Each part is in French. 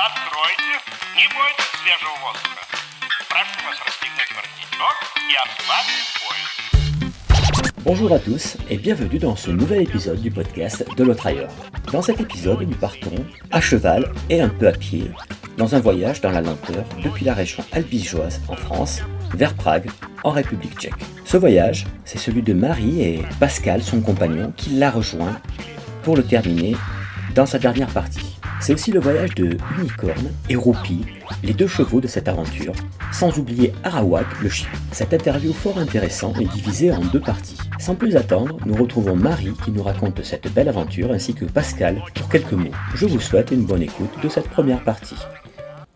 Откройте, не бойтесь свежего воздуха. Прошу вас расстегнуть воротничок и ослабить пояс. Bonjour à tous et bienvenue dans ce nouvel épisode du podcast de l'autre ailleurs. Dans cet épisode, nous partons à cheval et un peu à pied dans un voyage dans la lenteur depuis la région albigeoise en France vers Prague en République tchèque. Ce voyage, c'est celui de Marie et Pascal, son compagnon, qui l'a rejoint pour le terminer dans sa dernière partie. C'est aussi le voyage de Unicorn et Roupi, les deux chevaux de cette aventure, sans oublier Arawak, le chien. Cette interview fort intéressante est divisée en deux parties. Sans plus attendre, nous retrouvons Marie qui nous raconte cette belle aventure ainsi que Pascal pour quelques mots. Je vous souhaite une bonne écoute de cette première partie.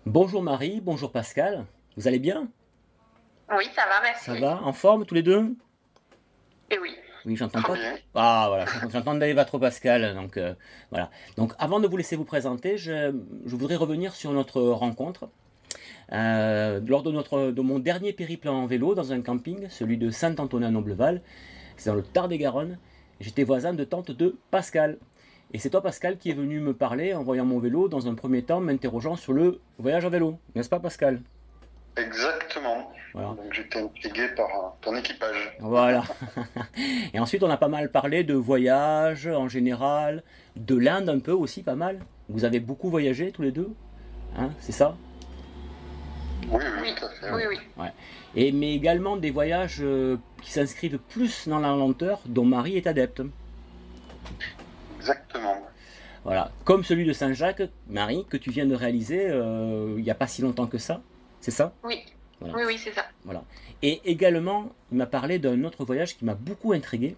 Bonjour Marie, bonjour Pascal, vous allez bien? Oui, ça va, merci. Ça va En forme tous les deux? Et oui. Oui, j'entends pas. Ah voilà, j'entends Pascal. Donc euh, voilà. Donc avant de vous laisser vous présenter, je, je voudrais revenir sur notre rencontre. Euh, lors de, notre, de mon dernier périple en vélo dans un camping, celui de Saint-Antonin-Nobleval, c'est dans le Tarn-et-Garonne, j'étais voisin de tante de Pascal. Et c'est toi Pascal qui est venu me parler en voyant mon vélo dans un premier temps, m'interrogeant sur le voyage à vélo. N'est-ce pas Pascal? Exactement. Voilà. Donc j'étais intrigué par euh, ton équipage. Voilà. Et ensuite, on a pas mal parlé de voyage en général, de l'Inde un peu aussi, pas mal. Vous avez beaucoup voyagé tous les deux, hein, c'est ça? Oui, oui, Oui, tout à fait. oui, oui. Et mais également des voyages euh, qui s'inscrivent plus dans la lenteur, dont Marie est adepte. Exactement. Voilà, comme celui de Saint-Jacques, Marie, que tu viens de réaliser euh, il n'y a pas si longtemps que ça, c'est ça? Oui, Voilà. oui, oui, c'est ça. Et également, il m'a parlé d'un autre voyage qui m'a beaucoup intrigué.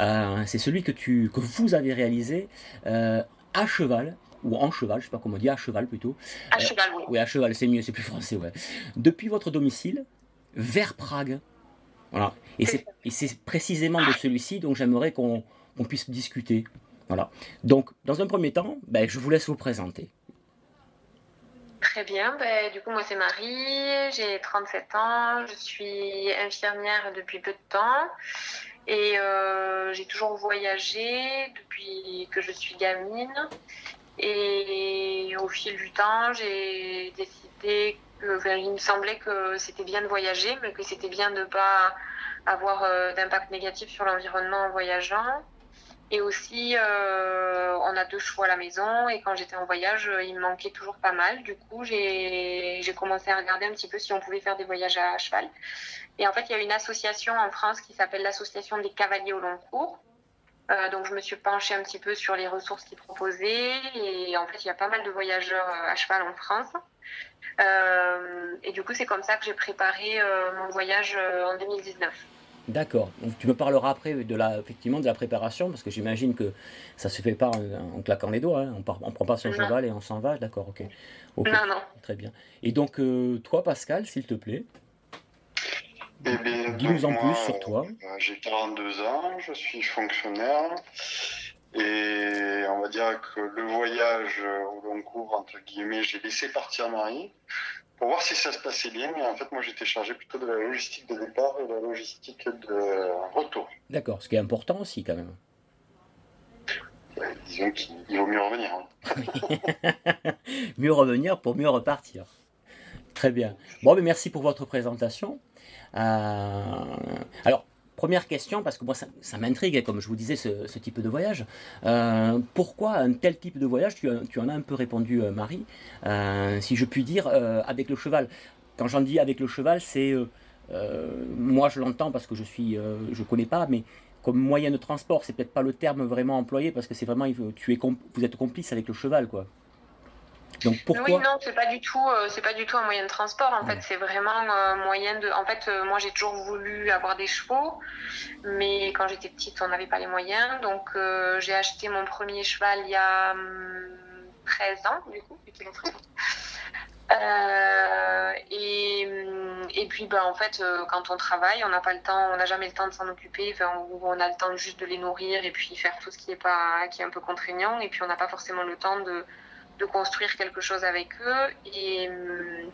Euh, c'est celui que, tu, que vous avez réalisé euh, à cheval, ou en cheval, je sais pas comment on dit, à cheval plutôt. À Euh, cheval, oui. Oui, à cheval, c'est mieux, c'est plus français, ouais. Depuis votre domicile vers Prague. Voilà. Et c'est, précisément de celui-ci dont j'aimerais qu'on, qu'on puisse discuter. Voilà. Donc, dans un premier temps, ben, je vous laisse vous présenter. Très bien. Ben, du coup, moi, c'est Marie. J'ai 37 ans. Je suis infirmière depuis peu de temps. Et euh, j'ai toujours voyagé depuis que je suis gamine. Et au fil du temps, j'ai décidé que, enfin, il me semblait que c'était bien de voyager, mais que c'était bien de ne pas avoir euh, d'impact négatif sur l'environnement en voyageant. Et aussi, euh, on a deux chevaux à la maison et quand j'étais en voyage, euh, il me manquait toujours pas mal. Du coup, j'ai commencé à regarder un petit peu si on pouvait faire des voyages à cheval. Et en fait, il y a une association en France qui s'appelle l'Association des cavaliers au long cours. Euh, donc, je me suis penchée un petit peu sur les ressources qu'ils proposaient. Et en fait, il y a pas mal de voyageurs à cheval en France. Et du coup, c'est comme ça que j'ai préparé mon voyage en 2019. D'accord. Tu me parleras après de la, effectivement de la préparation, parce que j'imagine que ça se fait pas en, en claquant les doigts. hein. On part- on prend pas son Non. cheval et on s'en va. D'accord, ok. Ok, Non, non. Très bien. Et donc, euh, toi, Pascal, s'il te plaît. Eh Dis-nous en plus sur toi. euh, J'ai 42 ans, je suis fonctionnaire. Et on va dire que le voyage au long cours, entre guillemets, j'ai laissé partir Marie pour voir si ça se passait bien. Mais en fait, moi, j'étais chargé plutôt de la logistique de départ et de la logistique de retour. D'accord. Ce qui est important aussi, quand même. Ouais, disons qu'il il vaut mieux revenir. hein. mieux revenir pour mieux repartir. Très bien. Bon, mais merci pour votre présentation. Euh, alors, première question, parce que moi, ça, m'intrigue, comme je vous disais, ce, type de voyage. Euh, pourquoi un tel type de voyage tu, en as un peu répondu, euh, Marie, euh, si je puis dire, avec le cheval. Quand j'en dis avec le cheval, c'est... moi, je l'entends parce que je suis... je connais pas, mais comme moyen de transport, c'est peut-être pas le terme vraiment employé, parce que c'est vraiment... Tu es vous êtes complice avec le cheval, quoi. Donc pourquoi Oui, non, c'est pas du tout, euh, c'est pas du tout un moyen de transport. En Ouais. fait, c'est vraiment un moyen de. En fait, euh, moi, j'ai toujours voulu avoir des chevaux, mais quand j'étais petite, on n'avait pas les moyens. Donc, euh, j'ai acheté mon premier cheval il y a hum, 13 ans, du coup, vu qu'il a 13 ans. Euh, et, hum, et puis, ben, en fait, euh, quand on travaille, on n'a pas le temps, on n'a jamais le temps de s'en occuper. Enfin, on a le temps juste de les nourrir et puis faire tout ce qui est pas, qui est un peu contraignant. Et puis, on n'a pas forcément le temps de de construire quelque chose avec eux. Et, hum,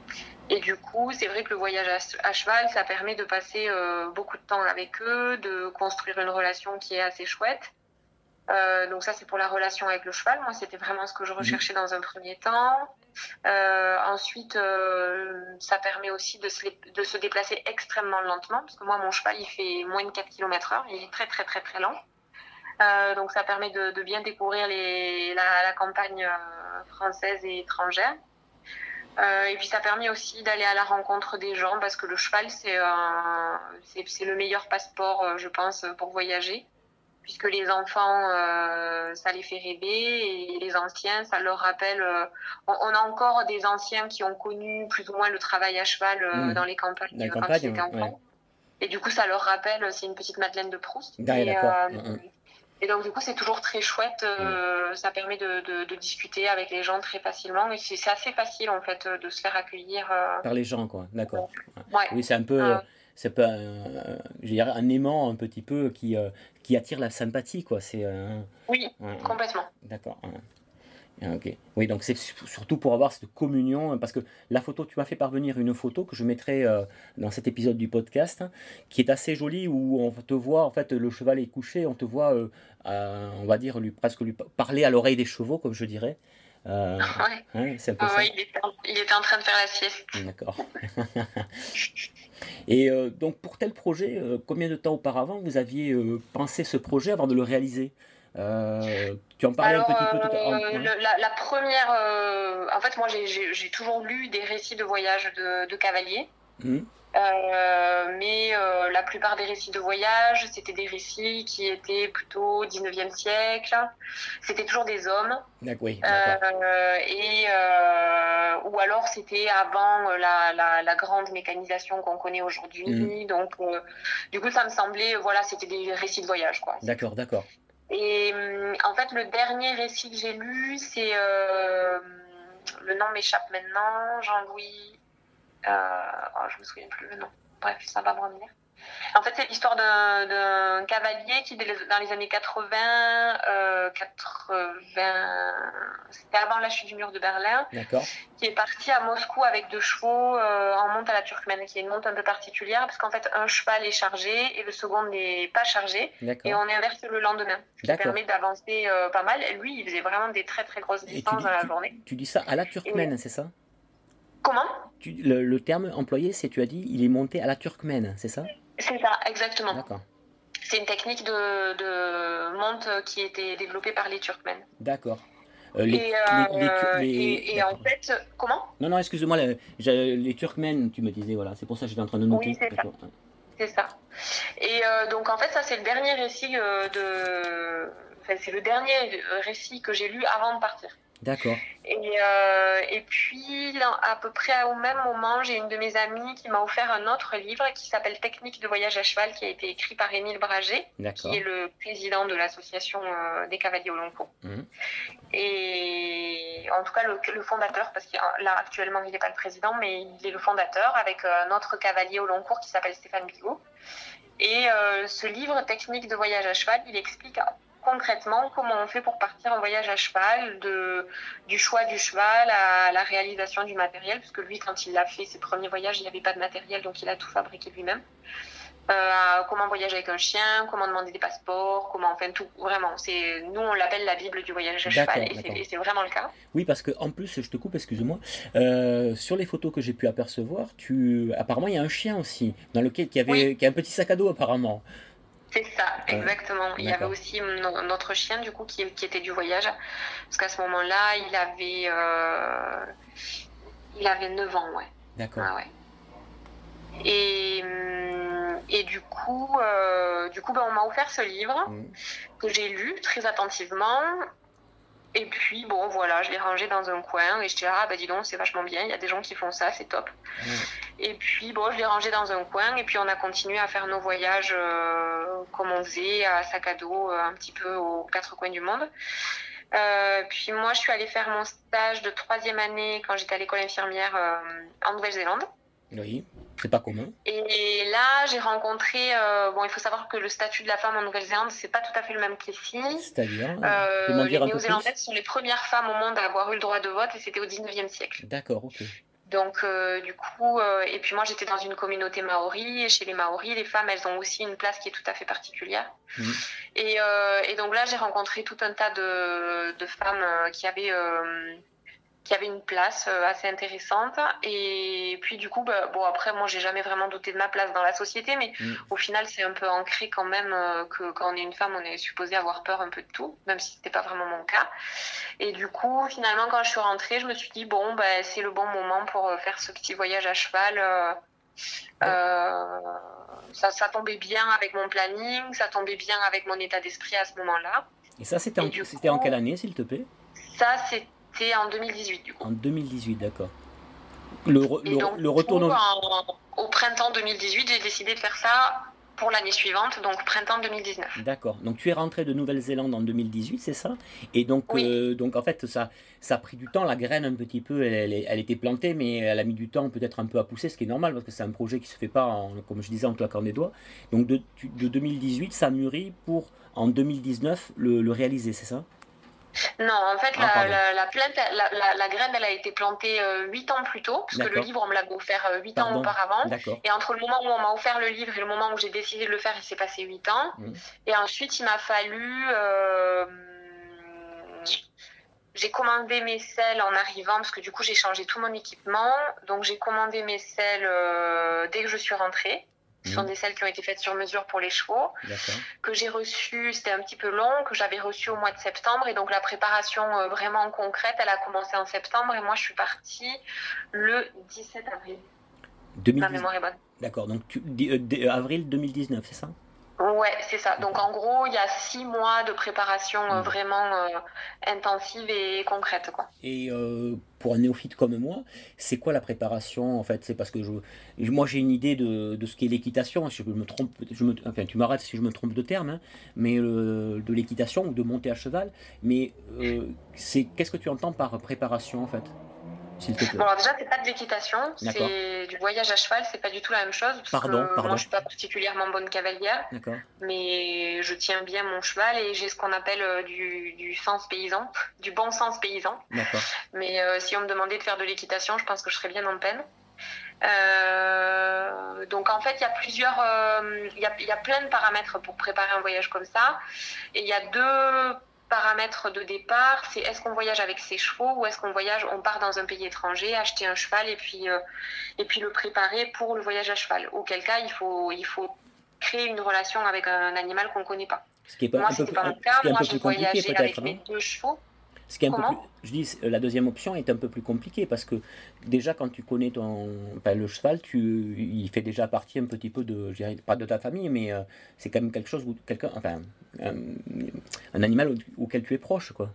et du coup, c'est vrai que le voyage à, à cheval, ça permet de passer euh, beaucoup de temps avec eux, de construire une relation qui est assez chouette. Euh, donc ça, c'est pour la relation avec le cheval. Moi, c'était vraiment ce que je recherchais dans un premier temps. ensuite, ça permet aussi de se, de se déplacer extrêmement lentement, parce que moi, mon cheval, il fait moins de 4 km heure, il est très, très, très, très lent. donc, ça permet de, de bien découvrir les, la, la campagne française et étrangère. Euh, et puis ça permet aussi d'aller à la rencontre des gens parce que le cheval, c'est c'est le meilleur passeport, euh, je pense, pour voyager. Puisque les enfants, euh, ça les fait rêver et les anciens, ça leur rappelle. On, a encore des anciens qui ont connu plus ou moins le travail à cheval mmh. dans les campagnes la campagne, Et du coup, ça leur rappelle, c'est une petite Madeleine de Proust. d'accord. Mmh, mmh. Et donc, du coup, c'est toujours très chouette. Euh, ça permet de, de, discuter avec les gens très facilement. Et c'est assez facile, en fait, de se faire accueillir. Euh, Par les gens, quoi. D'accord. Ouais. Oui, c'est un peu. Euh, c'est pas, je dirais, un aimant un petit peu qui, qui attire la sympathie, quoi. C'est. oui, complètement. D'accord. Ah, oui, donc c'est surtout pour avoir cette communion, parce que la photo, tu m'as fait parvenir une photo que je mettrai euh, dans cet épisode du podcast, qui est assez jolie, où on te voit, en fait, le cheval est couché, on te voit, euh, on va dire, lui, presque lui parler à l'oreille des chevaux, comme je dirais. Euh, ouais. c'est un peu ça. Il, était, il, était, en train de faire la sieste. D'accord. Et donc, pour tel projet, combien de temps auparavant vous aviez pensé ce projet avant de le réaliser? euh, tu en parlais un petit peu tout à l'heure. Euh, la, première, euh, en fait, moi j'ai toujours lu des récits de voyage de, cavaliers. Mmh. mais la plupart des récits de voyage, c'était des récits qui étaient plutôt 19e siècle. C'était toujours des hommes. Oui, et, ou alors c'était avant la, la, grande mécanisation qu'on connaît aujourd'hui. Mmh. Donc, du coup, ça me semblait, voilà, c'était des récits de voyage. D'accord, d'accord. Et hum, en fait, le dernier récit que j'ai lu, c'est. Euh, le nom m'échappe maintenant, Jean-Louis. Euh, oh, je me souviens plus le nom. Bref, ça va me revenir. En fait, c'est l'histoire d'un cavalier qui, dans les années 80, euh, 80 c'était avant la chute du mur de Berlin, qui est parti à Moscou avec deux chevaux euh, en monte à la Turkmène, qui est une monte un peu particulière, parce qu'en fait, un cheval est chargé et le second n'est pas chargé, et on inverse le lendemain, ce qui permet d'avancer euh, pas mal. lui, il faisait vraiment des très très grosses distances dans la journée. Tu dis ça à la Turkmène, c'est ça? Comment? Le, le, terme employé, c'est tu as dit, il est monté à la Turkmène, c'est ça? C'est ça, exactement. C'est une technique de, de, monte qui été développée par les Turkmènes. D'accord. Euh, et, euh, et, en fait, comment? Non, non, excuse-moi, les, les, Turkmènes, tu me disais, voilà, c'est pour ça que j'étais en train de noter. Oui, c'est ça. C'est ça. Et euh, donc, en fait, ça, c'est le dernier récit de. Enfin, c'est le dernier récit que j'ai lu avant de partir. D'accord. Et, euh, et puis, à peu près au même moment, j'ai une de mes amies qui m'a offert un autre livre qui s'appelle Technique de voyage à cheval, qui a été écrit par Émile Braget, qui est le président de l'association euh, des cavaliers au long cours. Mhm. Et en tout cas, le, fondateur, parce que là, actuellement, il n'est pas le président, mais il est le fondateur avec un autre cavalier au long cours qui s'appelle Stéphane Bigot. Et euh, ce livre, Technique de voyage à cheval, il explique concrètement comment on fait pour partir en voyage à cheval, de, du choix du cheval à la réalisation du matériel, parce que lui, quand il a fait ses premiers voyages, il n'y avait pas de matériel, donc il a tout fabriqué lui-même. Euh, comment voyager avec un chien, comment demander des passeports, comment enfin tout vraiment. C'est nous on l'appelle la bible du voyage à cheval et c'est vraiment le cas. Oui parce que en plus je te coupe excuse-moi euh, sur les photos que j'ai pu apercevoir tu apparemment il y a un chien aussi dans lequel qui avait qui a un petit sac à dos apparemment. C'est ça, exactement. il y avait aussi notre chien, du coup, qui, était du voyage. Parce qu'à ce moment-là, il avait, euh, il avait 9 ans, ouais. D'accord. Ah, ouais. Et, hum, et du coup, euh, du coup ben, on m'a offert ce livre mmh. que j'ai lu très attentivement. Et puis, bon, voilà, je l'ai rangé dans un coin et je dis, ah, bah dis donc, c'est vachement bien, il y a des gens qui font ça, c'est top. Et puis, bon, je l'ai rangé dans un coin et puis on a continué à faire nos voyages euh, comme on faisait, à sac à dos, euh, un petit peu aux quatre coins du monde. Euh, puis moi, je suis allée faire mon stage de troisième année quand j'étais à l'école infirmière en Nouvelle-Zélande. Oui, c'est pas commun. Et là, j'ai rencontré. Euh, bon, il faut savoir que le statut de la femme en Nouvelle-Zélande, c'est pas tout à fait le même qu'ici. C'est-à-dire euh, Les Néo-Zélandaises sont les premières femmes au monde à avoir eu le droit de vote et c'était au 19e siècle. D'accord, ok. Donc, euh, du coup, euh, et puis moi j'étais dans une communauté maori, et chez les maoris, les femmes elles ont aussi une place qui est tout à fait particulière. Mmh. Et, et, donc là, j'ai rencontré tout un tas de, de femmes qui avaient qui avait une place euh, assez intéressante. Et puis du coup, bah, bon après, moi, j'ai jamais vraiment douté de ma place dans la société, mais Mm. au final, c'est un peu ancré quand même euh, que quand on est une femme, on est supposé avoir peur un peu de tout, même si c'était pas vraiment mon cas. Et du coup, finalement, quand je suis rentrée, je me suis dit bon, bah, c'est le bon moment pour euh, faire ce petit voyage à cheval. euh, euh, ça, ça tombait bien avec mon planning, ça tombait bien avec mon état d'esprit à ce moment-là. Et ça, c'était en, quelle année, s'il te plaît? Ça, c'était en 2018 du coup. En 2018, d'accord. Le, re- Et le, donc, le du retour coup, au- en- au printemps 2018, j'ai décidé de faire ça pour l'année suivante, donc printemps 2019. D'accord. Donc tu es rentré de Nouvelle-Zélande en 2018, c'est ça? Et donc, Oui. euh, donc en fait, ça, ça a pris du temps. La graine un petit peu, elle, elle, était plantée, mais elle a mis du temps peut-être un peu à pousser, ce qui est normal parce que c'est un projet qui se fait pas, en, comme je disais, en claquant des doigts. Donc de, tu- de 2018, ça mûrit pour en 2019 le, le réaliser, c'est ça? Non, en fait, Ah, la, la, la la, la- la graine, elle a été plantée euh, 8 ans plus tôt, parce que le livre, on me l'avait offert 8 ans Pardon. auparavant. Et entre le moment où on m'a offert le livre et le moment où j'ai décidé de le faire, il s'est passé 8 ans. Et ensuite, il m'a fallu... euh, j'ai commandé mes selles en arrivant, parce que du coup, j'ai changé tout mon équipement. Donc, j'ai commandé mes selles euh, dès que je suis rentrée. Ce sont Mhm. des selles qui ont été faites sur mesure pour les chevaux D'accord. que j'ai reçu, c'était un petit peu long, que j'avais reçu au mois de septembre. Et donc la préparation euh, vraiment concrète, elle a commencé en septembre. Et moi, je suis partie le 17 avril. Ma 2019. mémoire est bonne. D'accord. Donc tu, euh, euh, avril 2019, c'est ça? Ouais, c'est ça. Donc en gros, il y a six mois de préparation euh, Mhm. vraiment euh, intensive et concrète. Quoi. Et euh, pour un néophyte comme moi, c'est quoi la préparation en fait? C'est parce que je, moi j'ai une idée de, de ce qu'est l'équitation. Je me trompe, je me, enfin tu m'arrêtes si je me trompe de terme, hein, mais de l'équitation ou de monter à cheval. Mais c'est qu'est-ce que tu entends par préparation en fait? S'il te plaît. Bon, alors déjà, c'est pas de l'équitation, c'est du voyage à cheval, c'est pas du tout la même chose. Parce Pardon, que pardon. Moi, je suis pas particulièrement bonne cavalière. Mais je tiens bien mon cheval et j'ai ce qu'on appelle euh, du, du sens paysan, du bon sens paysan. Mais euh, si on me demandait de faire de l'équitation, je pense que je serais bien en peine. Euh, donc en fait, il y a plusieurs, euh, il y, a, y a plein de paramètres pour préparer un voyage comme ça. Et il y a deux paramètres de départ. C'est est-ce qu'on voyage avec ses chevaux ou est-ce qu'on voyage, on part dans un pays étranger, acheter un cheval et puis euh, et puis le préparer pour le voyage à cheval. Auquel cas, il faut il faut créer une relation avec un animal qu'on connaît pas. Ce qui est pas Moi, un peu, c'était pas mon cas. Moi, j'ai voyagé avec mes non deux chevaux. Ce qui est un peu plus, je dis, la deuxième option est un peu plus compliquée parce que déjà quand tu connais ton, le cheval, tu, il fait déjà partie un petit peu de, je dirais pas de ta famille, mais euh, c'est quand même quelque chose où quelqu'un, enfin, un, un animal au- auquel tu es proche, quoi.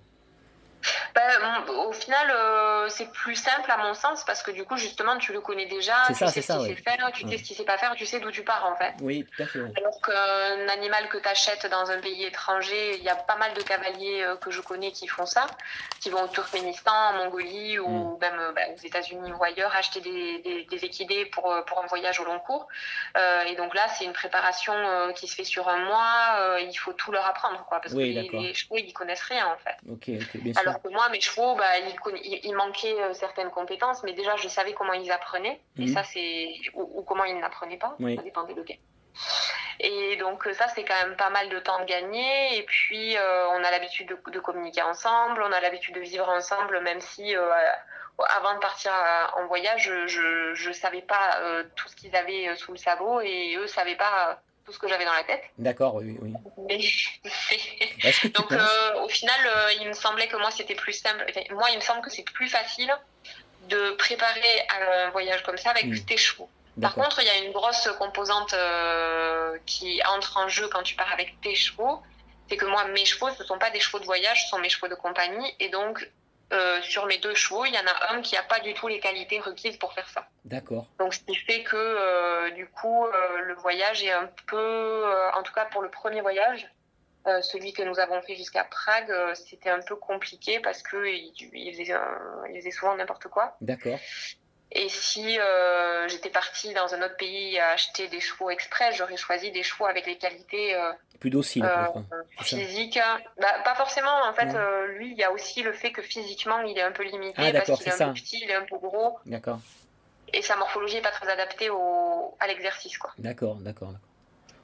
Ben, au final, euh, c'est plus simple à mon sens parce que du coup, justement, tu le connais déjà, tu ça, sais ce qu'il ouais. sait faire, tu Ouais. sais ce qu'il sait pas faire, tu sais d'où tu pars en fait. Oui, tout à fait. Alors qu'un animal que tu achètes dans un pays étranger, il y a pas mal de cavaliers euh, que je connais qui font ça, qui vont au Turkménistan, en Mongolie ou même euh, ben, aux États-Unis ou ailleurs acheter des, des, des équidés pour, pour un voyage au long cours. Euh, et donc là, c'est une préparation qui se fait sur un mois. il faut tout leur apprendre, quoi, parce Oui, que les, chevaux, ils connaissent rien en fait. Ok, ok, bien sûr. Alors que moi, mes chevaux, bah, il, manquait euh, certaines compétences, mais déjà, je savais comment ils apprenaient. Et Mhm. ça, c'est. Ou, ou comment ils n'apprenaient pas. Oui. Ça dépendait lequel. Et donc, euh, ça, c'est quand même pas mal de temps de gagner. Et puis, euh, on a l'habitude de, de communiquer ensemble, on a l'habitude de vivre ensemble, même si. euh, avant de partir à- en voyage, je, je savais pas euh, tout ce qu'ils avaient sous le sabot et eux savaient pas tout ce que j'avais dans la tête. D'accord, oui, oui. Mais Est-ce que tu donc euh, au final, euh, il me semblait que moi c'était plus simple. Enfin, moi, il me semble que c'est plus facile de préparer un voyage comme ça avec Mm. tes chevaux. Par contre, il y a une grosse composante euh, qui entre en jeu quand tu pars avec tes chevaux. C'est que moi, mes chevaux, ce ne sont pas des chevaux de voyage, ce sont mes chevaux de compagnie. Et donc, euh, sur mes deux chevaux, il y en a un qui n'a pas du tout les qualités requises pour faire ça. D'accord. Donc, ce qui fait que, euh, du coup, euh, le voyage est un peu, en tout cas pour le premier voyage, celui que nous avons fait jusqu'à Prague, c'était un peu compliqué parce que il, faisait, il faisait souvent n'importe quoi. D'accord. Et si euh, j'étais partie dans un autre pays à acheter des chevaux express, j'aurais choisi des chevaux avec les qualités euh, Plus docile, euh, physiques. Bah, pas forcément, en fait, Ouais. euh, lui, il y a aussi le fait que physiquement, il est un peu limité Ah, parce qu'il est un peu petit, il est un peu gros D'accord. et sa morphologie est pas très adaptée au, à l'exercice, quoi. D'accord, d'accord.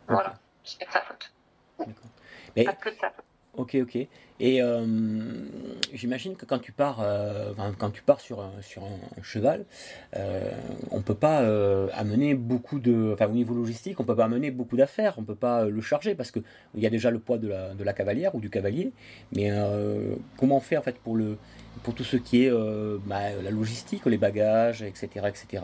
Voilà, c'est de sa faute. D'accord. Mais Pas que de sa faute. Ok, ok. Et euh, j'imagine que quand tu pars, euh, quand tu pars sur sur un cheval, euh, on peut pas amener beaucoup de, enfin au niveau logistique, on peut pas amener beaucoup d'affaires, on peut pas le charger parce que il y a déjà le poids de la, de la cavalière ou du cavalier. Mais comment fait en fait pour le, pour tout ce qui est bah, la logistique, les bagages, etc., etc.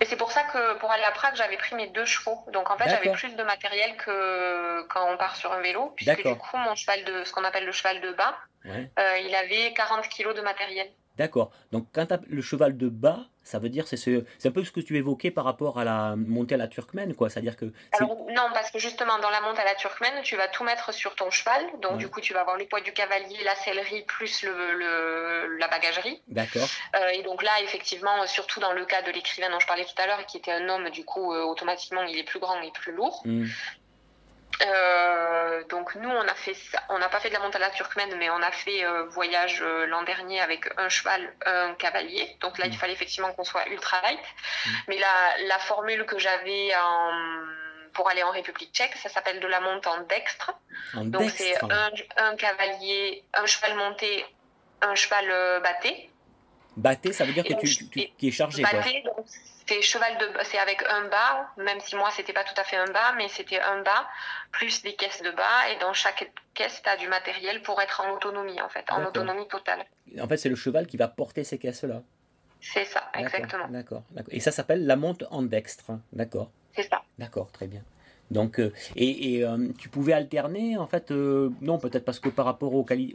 Et c'est pour ça que pour aller à Prague, j'avais pris mes deux chevaux. Donc en fait, j'avais plus de matériel que quand on part sur un vélo, puisque du coup, mon cheval de ce qu'on appelle le cheval de bas, Ouais. euh, il avait 40 kilos de matériel. D'accord. Donc quand tu as le cheval de bas, ça veut dire c'est ce, c'est un peu ce que tu évoquais par rapport à la montée à la turkmène, quoi. C'est-à-dire que Alors non, parce que justement dans la monte à la turkmène, tu vas tout mettre sur ton cheval. Donc Ouais. du coup, tu vas avoir le poids du cavalier, la sellerie plus le, le- la bagagerie. d'accord. Euh, et donc là, effectivement, surtout dans le cas de l'écrivain dont je parlais tout à l'heure, qui était un homme, du coup, euh, automatiquement, il est plus grand et plus lourd. Hmm. Euh, donc nous, on a fait ça. On n'a pas fait de la la turkmène, mais on a fait euh, voyage euh, l'an dernier avec un cheval, un cavalier. Donc là, il Mm. fallait effectivement qu'on soit ultra light. Mm. Mais la, la formule que j'avais pour aller en République tchèque, ça s'appelle de la monte en dextre. En Donc c'est un, un cavalier, un cheval monté, un cheval batté. Batté, ça veut dire que tu, tu- tu- est chargé, quoi. Batté, donc c'est cheval de, c'est avec un bas, même si moi c'était pas tout à fait un bas, mais c'était un bas plus des caisses de bas, et dans chaque caisse tu as du matériel pour être en autonomie en fait, en autonomie totale. En fait, c'est le cheval qui va porter ces caisses-là. C'est ça, exactement. D'accord. Et ça s'appelle la monte en dextre. D'accord, C'est ça. d'accord, très bien. Donc, euh, et, et, euh, tu pouvais alterner, en fait, euh, non, peut-être parce que par rapport aux, quali-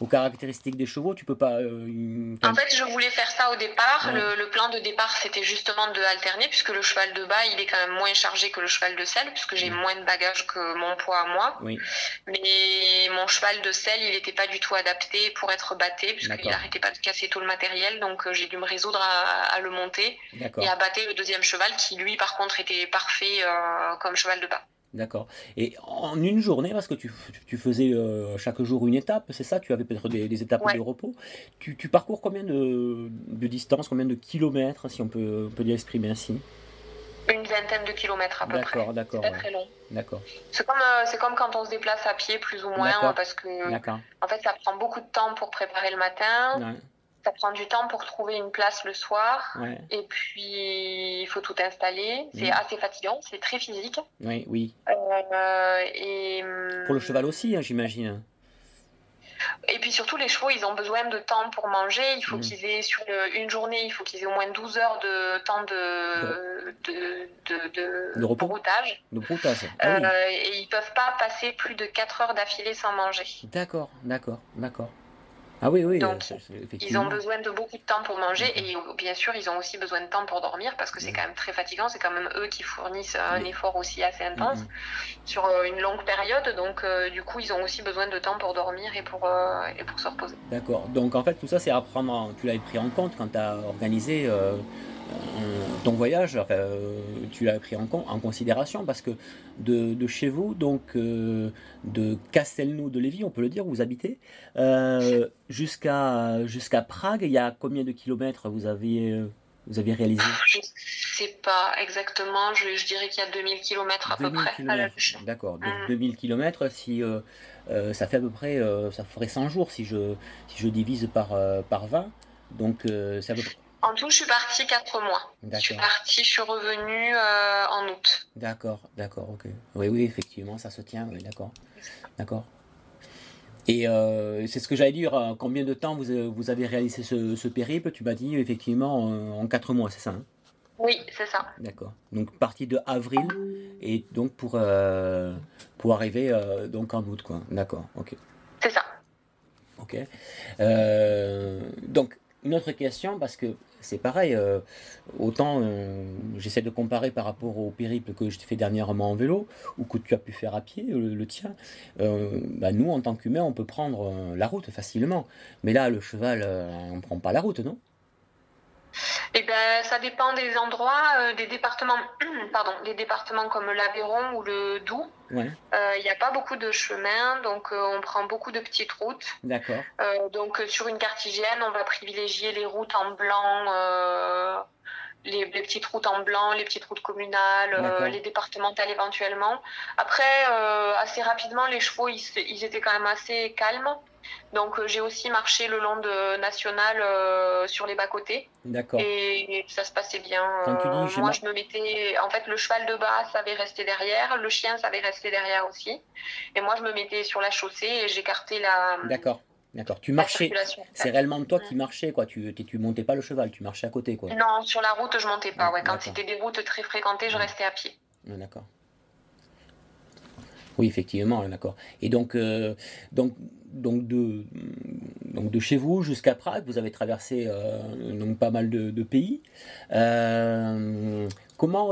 aux, caractéristiques des chevaux, tu peux pas. euh, En fait, je voulais faire ça au départ. Ouais. Le, le plan de départ, c'était justement de alterner, puisque le cheval de bas, il est quand même moins chargé que le cheval de selle, puisque j'ai Mm. moins de bagages que mon poids à moi. Oui, Mais mon cheval de selle, il n'était pas du tout adapté pour être batté, puisqu'il n'arrêtait pas de casser tout le matériel. Donc euh, j'ai dû me résoudre à, à le monter et à battre le deuxième cheval, qui lui, par contre, était parfait euh, comme cheval de bas. D'accord. Et en une journée, parce que tu, tu faisais euh, chaque jour une étape, c'est ça Tu avais peut-être des, des étapes Ouais. de repos. Tu, tu parcours combien de, de distance, combien de kilomètres, si on peut, on peut l'exprimer ainsi? Une vingtaine de kilomètres à peu près. D'accord, d'accord, Pas ouais. très long. d'accord, C'est comme, euh, c'est comme quand on se déplace à pied, plus ou moins, D'accord. parce que d'accord. en fait, ça prend beaucoup de temps pour préparer le matin. Ouais, Ça prend du temps pour trouver une place le soir. ouais, Et puis, il faut tout installer. C'est assez fatigant, c'est très physique. ouais, oui. Euh, et, Pour le cheval aussi, hein, j'imagine. et puis surtout, les chevaux, ils ont besoin de temps pour manger. Il faut Mhm. qu'ils aient, sur une journée, il faut qu'ils aient au moins 12 heures de temps de, de, de, de De broutage. De broutage. Ah oui. Euh, et ils peuvent pas passer plus de 4 heures d'affilée sans manger. D'accord, d'accord, d'accord. Ah oui, oui, Donc, Ils ont besoin de beaucoup de temps pour manger et bien sûr, ils ont aussi besoin de temps pour dormir parce que c'est quand même très fatigant. C'est quand même eux qui fournissent un effort aussi assez intense sur euh, une longue période. Donc, euh, du coup, ils ont aussi besoin de temps pour dormir et pour, euh, et pour se reposer. D'accord. Donc en fait, tout ça, c'est à prendre. en- Tu l'avais pris en compte quand tu as organisé euh, ton voyage. Euh, tu l'avais pris en, en considération parce que de, de chez vous, donc euh, de Castelnau de Lévis, on peut le dire, où vous habitez, euh, jusqu'à jusqu'à Prague, il y a combien de kilomètres vous avez, vous avez réalisé? Je sais pas exactement, je, je dirais qu'il y a 2000 km à peu 2000 près. à la kilomètres. D'accord. Donc Mhm. 2000 km, si ça fait à peu près, ça ferait 100 jours si je si je divise par par 20. Donc euh, c'est à peu près. En tout, je suis partie 4 mois. Je suis partie, je suis revenue euh, en août. D'accord, d'accord, ok. Oui, oui, effectivement, ça se tient, oui, d'accord. D'accord. Et euh, c'est ce que j'allais dire, euh, combien de temps vous, vous avez réalisé ce, ce périple? Tu m'as dit effectivement euh, en 4 mois, c'est ça hein? Oui, c'est ça. D'accord. Donc partie de avril et donc pour, euh, pour arriver donc en août, quoi. D'accord, ok. C'est ça. Ok. Donc, une autre question, parce que c'est pareil, euh, autant euh, j'essaie de comparer par rapport au périple que j'ai fait dernièrement en vélo, ou que tu as pu faire à pied, le, tien. Euh, bah, nous, en tant qu'humains, on peut prendre la route facilement. Mais là, le cheval, on ne prend pas la route, non? Eh ben, ça dépend des endroits, euh, des départements, pardon, des départements comme l'Aveyron ou le Doubs. Ouais, Euh, Il n'y a pas beaucoup de chemins, donc euh, on prend beaucoup de petites routes. d'accord. Donc sur une carte hygiène, on va privilégier les routes en blanc, les, les petites routes en blanc, les petites routes communales, euh, les départementales éventuellement. Après, euh, assez rapidement, les chevaux, ils, ils étaient quand même assez calmes. Donc, euh, j'ai aussi marché le long de National euh, sur les bas-côtés. D'accord. Et ça se passait bien. Quand tu dis Euh, j'ai moi, je me mettais. En fait, le cheval de bas savait rester derrière, le chien savait rester derrière aussi. Et moi, je me mettais sur la chaussée et j'écartais la, D'accord. D'accord. Tu marchais. C'est réellement toi qui marchais, quoi. Tu, tu, montais pas le cheval, tu marchais à côté, quoi. Non, sur la route, je montais pas. Ah, Ouais. Quand c'était des routes très fréquentées, je Ouais. restais à pied. Ah, D'accord. Oui, effectivement, d'accord. Et donc, euh, donc, donc, de, donc de chez vous jusqu'à Prague, vous avez traversé euh, donc pas mal de, de pays. Euh, comment,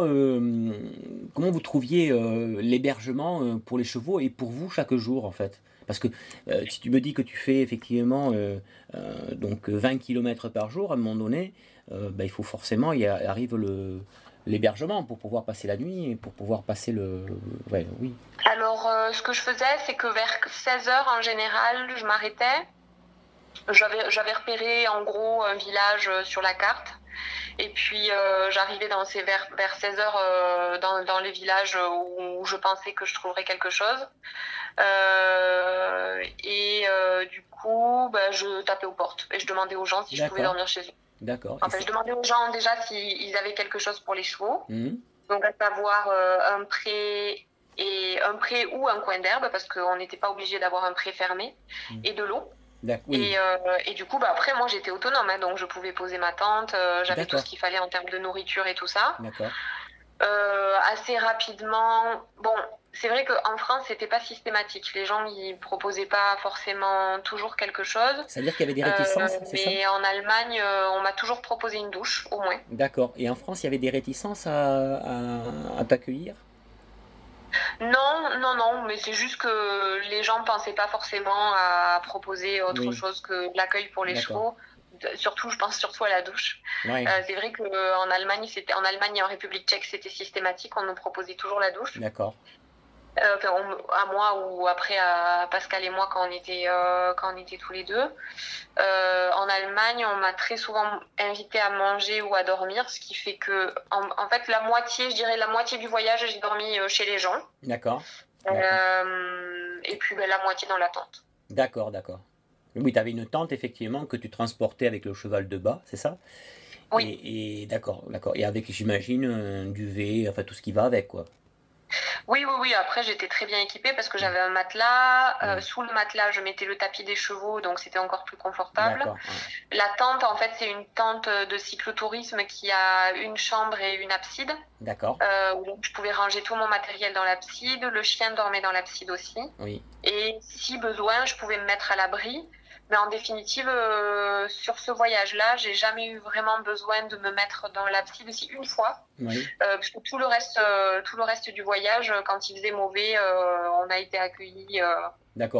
comment vous trouviez l'hébergement pour les chevaux et pour vous chaque jour, en fait? Parce que euh, si tu me dis que tu fais effectivement euh, euh, donc 20 km par jour, à un moment donné, bah, il faut forcément, il arrive le, l'hébergement pour pouvoir passer la nuit et pour pouvoir passer le. Oui. Alors, ce que je faisais, c'est que vers 16 heures en général, je m'arrêtais. J'avais j'avais repéré en gros un village sur la carte. Et puis, euh, j'arrivais dans ces vers, vers 16 heures euh, dans, dans les villages où, où je pensais que je trouverais quelque chose. Euh, et du coup, bah, je tapais aux portes et je demandais aux gens si je pouvais dormir chez eux. D'accord. Enfin, je demandais aux gens déjà s'ils avaient quelque chose pour les chevaux. Mhm. Donc, à savoir euh, un pré et un pré ou un coin d'herbe, parce qu'on n'était pas obligé d'avoir un pré fermé, Mhm. et de l'eau. D'ac- oui. Et, euh, et du coup, bah, après, moi, j'étais autonome, hein, donc je pouvais poser ma tente, euh, j'avais tout ce qu'il fallait en termes de nourriture et tout ça. D'accord. Euh, assez rapidement, bon, c'est vrai qu'en France, c'était pas systématique. Les gens, ils proposaient pas forcément toujours quelque chose. C'est-à-dire qu'il y avait des Euh, réticences, ça mais en Allemagne, euh, on m'a toujours proposé une douche, au moins. D'accord. Et en France, il y avait des réticences à, à, à t'accueillir? Non, non, non, mais c'est juste que les gens pensaient pas forcément à proposer autre Oui. chose que de l'accueil pour les chevaux. Surtout, je pense surtout à la douche. Euh, c'est vrai qu'en Allemagne, c'était en Allemagne et en République tchèque, c'était systématique. On nous proposait toujours la douche. D'accord. Euh, enfin, on- à moi ou après à Pascal et moi quand on était euh, quand on était tous les deux. Euh, en Allemagne, on m'a très souvent invité à manger ou à dormir, ce qui fait que en, en fait la moitié, je dirais la moitié du voyage, j'ai dormi chez les gens. D'accord. Et puis ben, la moitié dans la tente. D'accord, d'accord. Oui, tu avais une tente, effectivement, que tu transportais avec le cheval de bas, c'est ça? Oui. Et, et d'accord, d'accord. Et avec, j'imagine, un duvet, enfin tout ce qui va avec, quoi. Oui, oui, oui. Après, j'étais très bien équipée parce que j'avais un matelas. Euh, Mm. sous le matelas, je mettais le tapis des chevaux, donc c'était encore plus confortable. Ouais. La tente, en fait, c'est une tente de cyclotourisme qui a une chambre et une abside. D'accord. euh, donc je pouvais ranger tout mon matériel dans l'abside. Le chien dormait dans l'abside aussi. Oui. Et si besoin, je pouvais me mettre à l'abri. Mais en définitive, euh, sur ce voyage-là, j'ai jamais eu vraiment besoin de me mettre dans l'abside, aussi une fois, Oui. euh, parce que tout le reste, euh, tout le reste du voyage, quand il faisait mauvais, on a été accueillis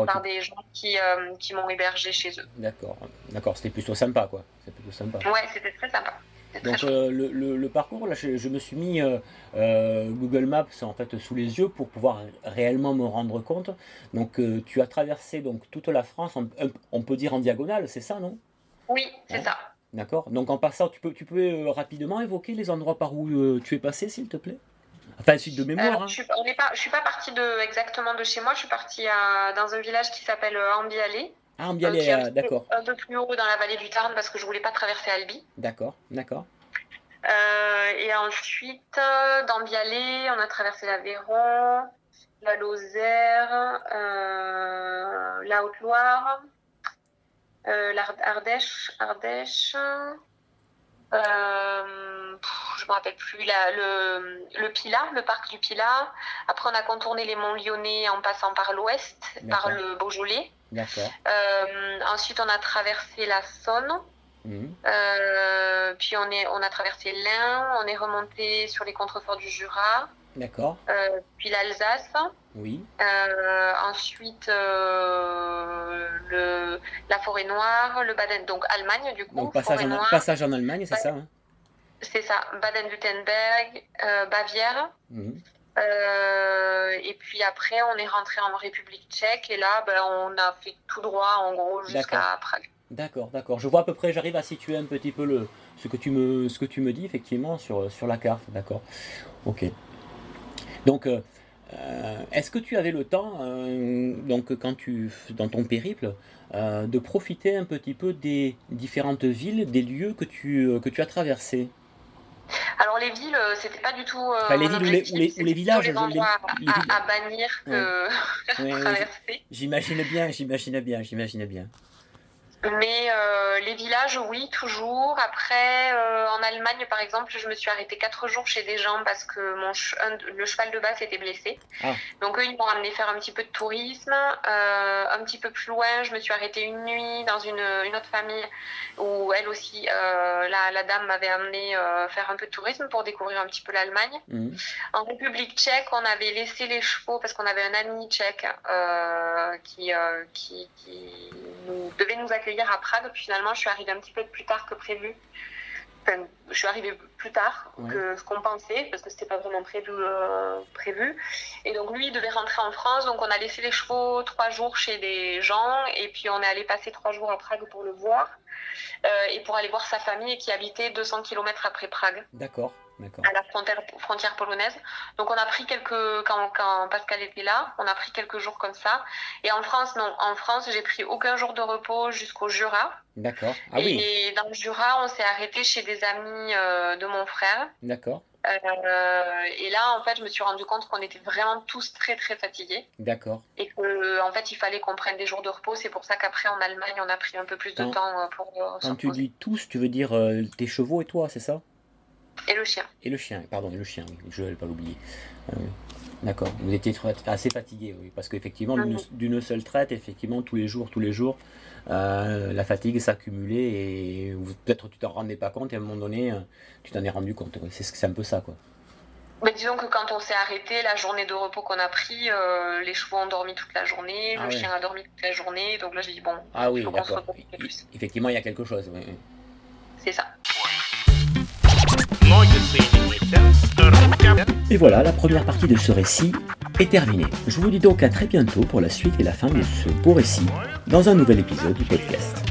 par des gens qui, qui m'ont hébergé chez eux. D'accord. D'accord. C'était plutôt sympa, quoi. Plutôt sympa. Ouais, c'était très sympa. Donc euh, le, le- le parcours, là, je, je me suis mis euh, euh, Google Maps en fait sous les yeux pour pouvoir réellement me rendre compte. Donc tu as traversé donc toute la France, on, peut dire en diagonale, c'est ça, non? Oui, c'est Ouais. ça. D'accord. Donc en passant, tu peux, tu peux rapidement évoquer les endroits par où tu es passé, s'il te plaît? Enfin, suite de mémoire. Euh, hein. je je suis pas partie de, exactement de chez moi, je suis partie à- dans un village qui s'appelle Ambialé, Ah, bien euh, euh, d'accord, un peu plus haut dans la vallée du Tarn parce que je voulais pas traverser Albi. d'accord, d'accord. Euh, et ensuite, euh, d'Ambialé, on a traversé l'Aveyron, la Lozère, euh, la Haute-Loire, l'Ardèche, Ardèche, pff, je me rappelle plus, la- le, le Pilat, le parc du Pilat. Après, on a contourné les monts Lyonnais en passant par l'ouest, par le Beaujolais. D'accord. Euh, ensuite, on a traversé la Saône. Mhm. Euh, puis on, est, on a traversé l'Ain, on est remonté sur les contreforts du Jura, D'accord. euh, puis l'Alsace. Oui. Euh, ensuite, le, la forêt noire, le Baden, donc Allemagne du coup, Donc passage en, noire, passage en Allemagne, c'est ça hein? C'est ça, Baden-Württemberg, Bavière. Mhm. Euh, et puis après, on est rentré en République tchèque et là, ben, on a fait tout droit en gros jusqu'à Prague. D'accord, d'accord. Je vois à peu près, j'arrive à situer un petit peu le, ce que tu me, ce que tu me dis effectivement sur, sur la carte, d'accord. Ok. Donc, euh, euh, est-ce que tu avais le temps, euh, donc quand tu, dans ton périple, de profiter un petit peu des différentes villes, des lieux que tu, que tu as traversés? Alors les villes, c'était pas du tout. enfin, les villes ou les, les, villages, les endroits à, à, bannir que traverser. J'imagine bien, j'imagine bien, j'imagine bien. Mais euh, les villages, oui, toujours. Après, euh, en Allemagne, par exemple, je me suis arrêtée quatre jours chez des gens parce que mon le cheval de base était blessé. Ah. Donc eux, ils m'ont amené faire un petit peu de tourisme. Euh, un petit peu plus loin, je me suis arrêtée une nuit dans une, une autre famille où elle aussi, la, la, dame m'avait amené faire un peu de tourisme pour découvrir un petit peu l'Allemagne. Mhm. En République tchèque, on avait laissé les chevaux parce qu'on avait un ami tchèque qui, qui, qui nous, devait nous accueillir à Prague. Puis finalement, je suis arrivée un petit peu plus tard que prévu. je suis arrivée plus tard que ce qu'on pensait, parce que c'était pas vraiment prévu, euh, prévu. Et donc lui, il devait rentrer en France. Donc on a laissé les chevaux trois jours chez des gens. Et puis on est allé passer trois jours à Prague pour le voir. Euh, et pour aller voir sa famille qui habitait 200 km après Prague. D'accord à la frontière, frontière, polonaise. Donc on a pris quelques quand, quand, Pascal était là, on a pris quelques jours comme ça. Et en France, non, en France, j'ai pris aucun jour de repos jusqu'au Jura. D'accord. Ah oui. Et dans le Jura, on s'est arrêté chez des amis euh, de mon frère. D'accord. Euh, et là, en fait, je me suis rendu compte qu'on était vraiment tous très très fatigués. D'accord. Et qu'en en fait, il fallait qu'on prenne des jours de repos. C'est pour ça qu'après, en Allemagne, on a pris un peu plus de temps euh, pour. Quand tu dis tous, tu veux dire tes chevaux et toi, c'est ça? Et le chien. Et le chien, pardon, et le chien, je ne vais pas l'oublier. Euh, d'accord, vous étiez assez fatigué, oui, parce qu'effectivement, mhm. d'une seule traite, effectivement, tous les jours, tous les jours, euh, la fatigue s'accumulait et peut-être tu t'en rendais pas compte et à un moment donné, euh, tu t'en es rendu compte. C'est un peu ça, quoi. Mais disons que quand on s'est arrêté, la journée de repos qu'on a pris, les chevaux ont dormi toute la journée, ah le chien a dormi toute la journée, donc là j'ai dit bon, ah oui, Effectivement, il y a quelque chose. C'est ça. Et voilà, la première partie de ce récit est terminée. Je vous dis donc à très bientôt pour la suite et la fin de ce beau récit dans un nouvel épisode du podcast.